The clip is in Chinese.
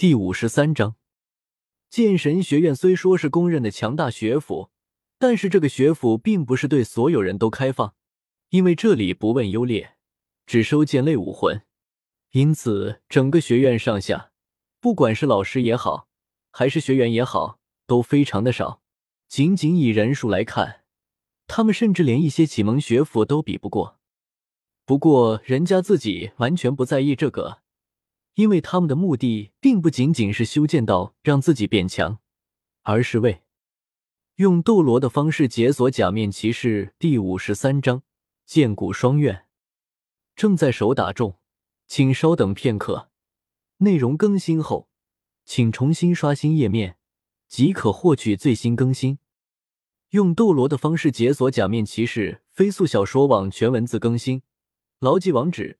第五十三章，剑神学院虽说是公认的强大学府，但是这个学府并不是对所有人都开放，因为这里不问优劣，只收剑类武魂，因此整个学院上下，不管是老师也好，还是学员也好，都非常的少。仅仅以人数来看，他们甚至连一些启蒙学府都比不过。不过人家自己完全不在意这个。因为他们的目的并不仅仅是修建道让自己变强，而是为用斗罗的方式解锁假面骑士第五十三章剑骨双怨正在手打中，请稍等片刻。内容更新后，请重新刷新页面即可获取最新更新。用斗罗的方式解锁假面骑士飞速小说网全文字更新，牢记网址。